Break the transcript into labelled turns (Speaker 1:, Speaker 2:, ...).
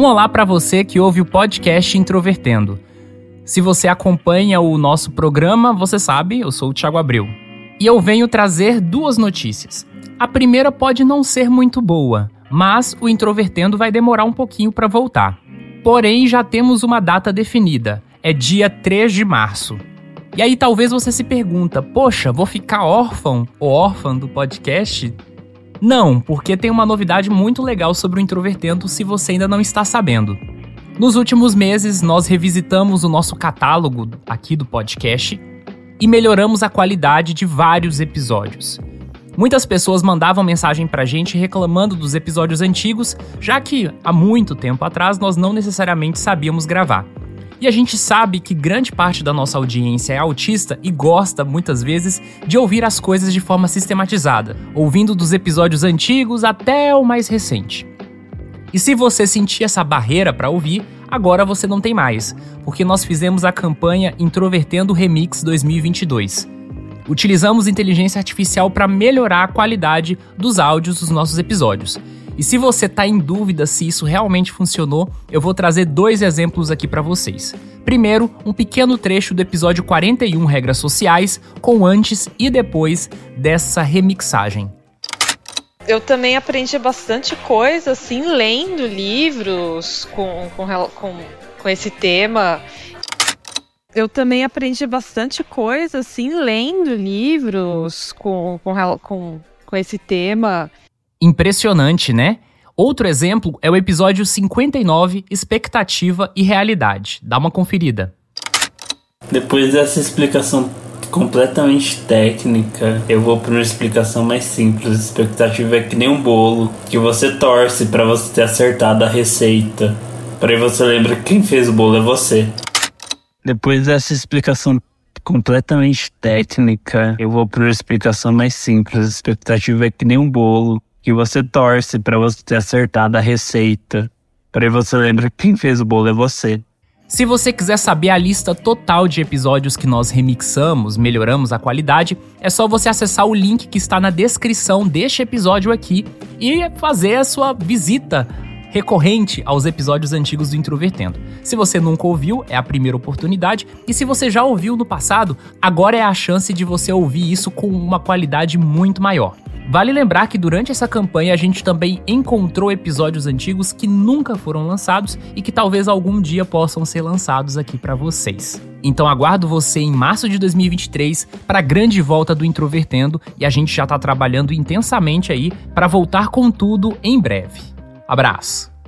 Speaker 1: Um olá para você que ouve o podcast Introvertendo. Se você acompanha o nosso programa, você sabe, eu sou o Thiago Abreu. E eu venho trazer duas notícias. A primeira pode não ser muito boa, mas o Introvertendo vai demorar um pouquinho para voltar. Porém, já temos uma data definida. É dia 3 de março. E aí talvez você se pergunta: "Poxa, vou ficar órfão ou órfã do podcast?" Não, porque tem uma novidade muito legal sobre o Introvertendo se você ainda não está sabendo. Nos últimos meses, nós revisitamos o nosso catálogo aqui do podcast e melhoramos a qualidade de vários episódios. Muitas pessoas mandavam mensagem pra gente reclamando dos episódios antigos, já que há muito tempo atrás nós não necessariamente sabíamos gravar. E a gente sabe que grande parte da nossa audiência é autista e gosta, muitas vezes, de ouvir as coisas de forma sistematizada, ouvindo dos episódios antigos até o mais recente. E se você sentir essa barreira para ouvir, agora você não tem mais, porque nós fizemos a campanha Introvertendo Remix 2022. Utilizamos inteligência artificial para melhorar a qualidade dos áudios dos nossos episódios. E se você está em dúvida se isso realmente funcionou, eu vou trazer dois exemplos aqui para vocês. Primeiro, um pequeno trecho do episódio 41 Regras Sociais, com antes e depois dessa remixagem.
Speaker 2: Eu também aprendi bastante coisa, assim, lendo livros com, com, com, com esse tema. Eu também aprendi bastante coisa, assim, lendo livros com, com, com, com esse tema.
Speaker 1: Impressionante, né? Outro exemplo é o episódio 59, Expectativa e Realidade. Dá uma conferida.
Speaker 3: Depois dessa explicação completamente técnica, eu vou para uma explicação mais simples. A expectativa é que nem um bolo que você torce para você ter acertado a receita. Para aí você lembra que quem fez o bolo é você.
Speaker 4: Depois dessa explicação completamente técnica, eu vou para uma explicação mais simples. A expectativa é que nem um bolo que você torce para você ter acertado a receita. Para você lembra que quem fez o bolo é você.
Speaker 1: Se você quiser saber a lista total de episódios que nós remixamos, melhoramos a qualidade, é só você acessar o link que está na descrição deste episódio aqui e fazer a sua visita recorrente aos episódios antigos do Introvertendo. Se você nunca ouviu, é a primeira oportunidade, e se você já ouviu no passado, agora é a chance de você ouvir isso com uma qualidade muito maior. Vale lembrar que durante essa campanha a gente também encontrou episódios antigos que nunca foram lançados e que talvez algum dia possam ser lançados aqui para vocês. Então aguardo você em março de 2023 para a grande volta do Introvertendo e a gente já está trabalhando intensamente aí para voltar com tudo em breve. Abraço.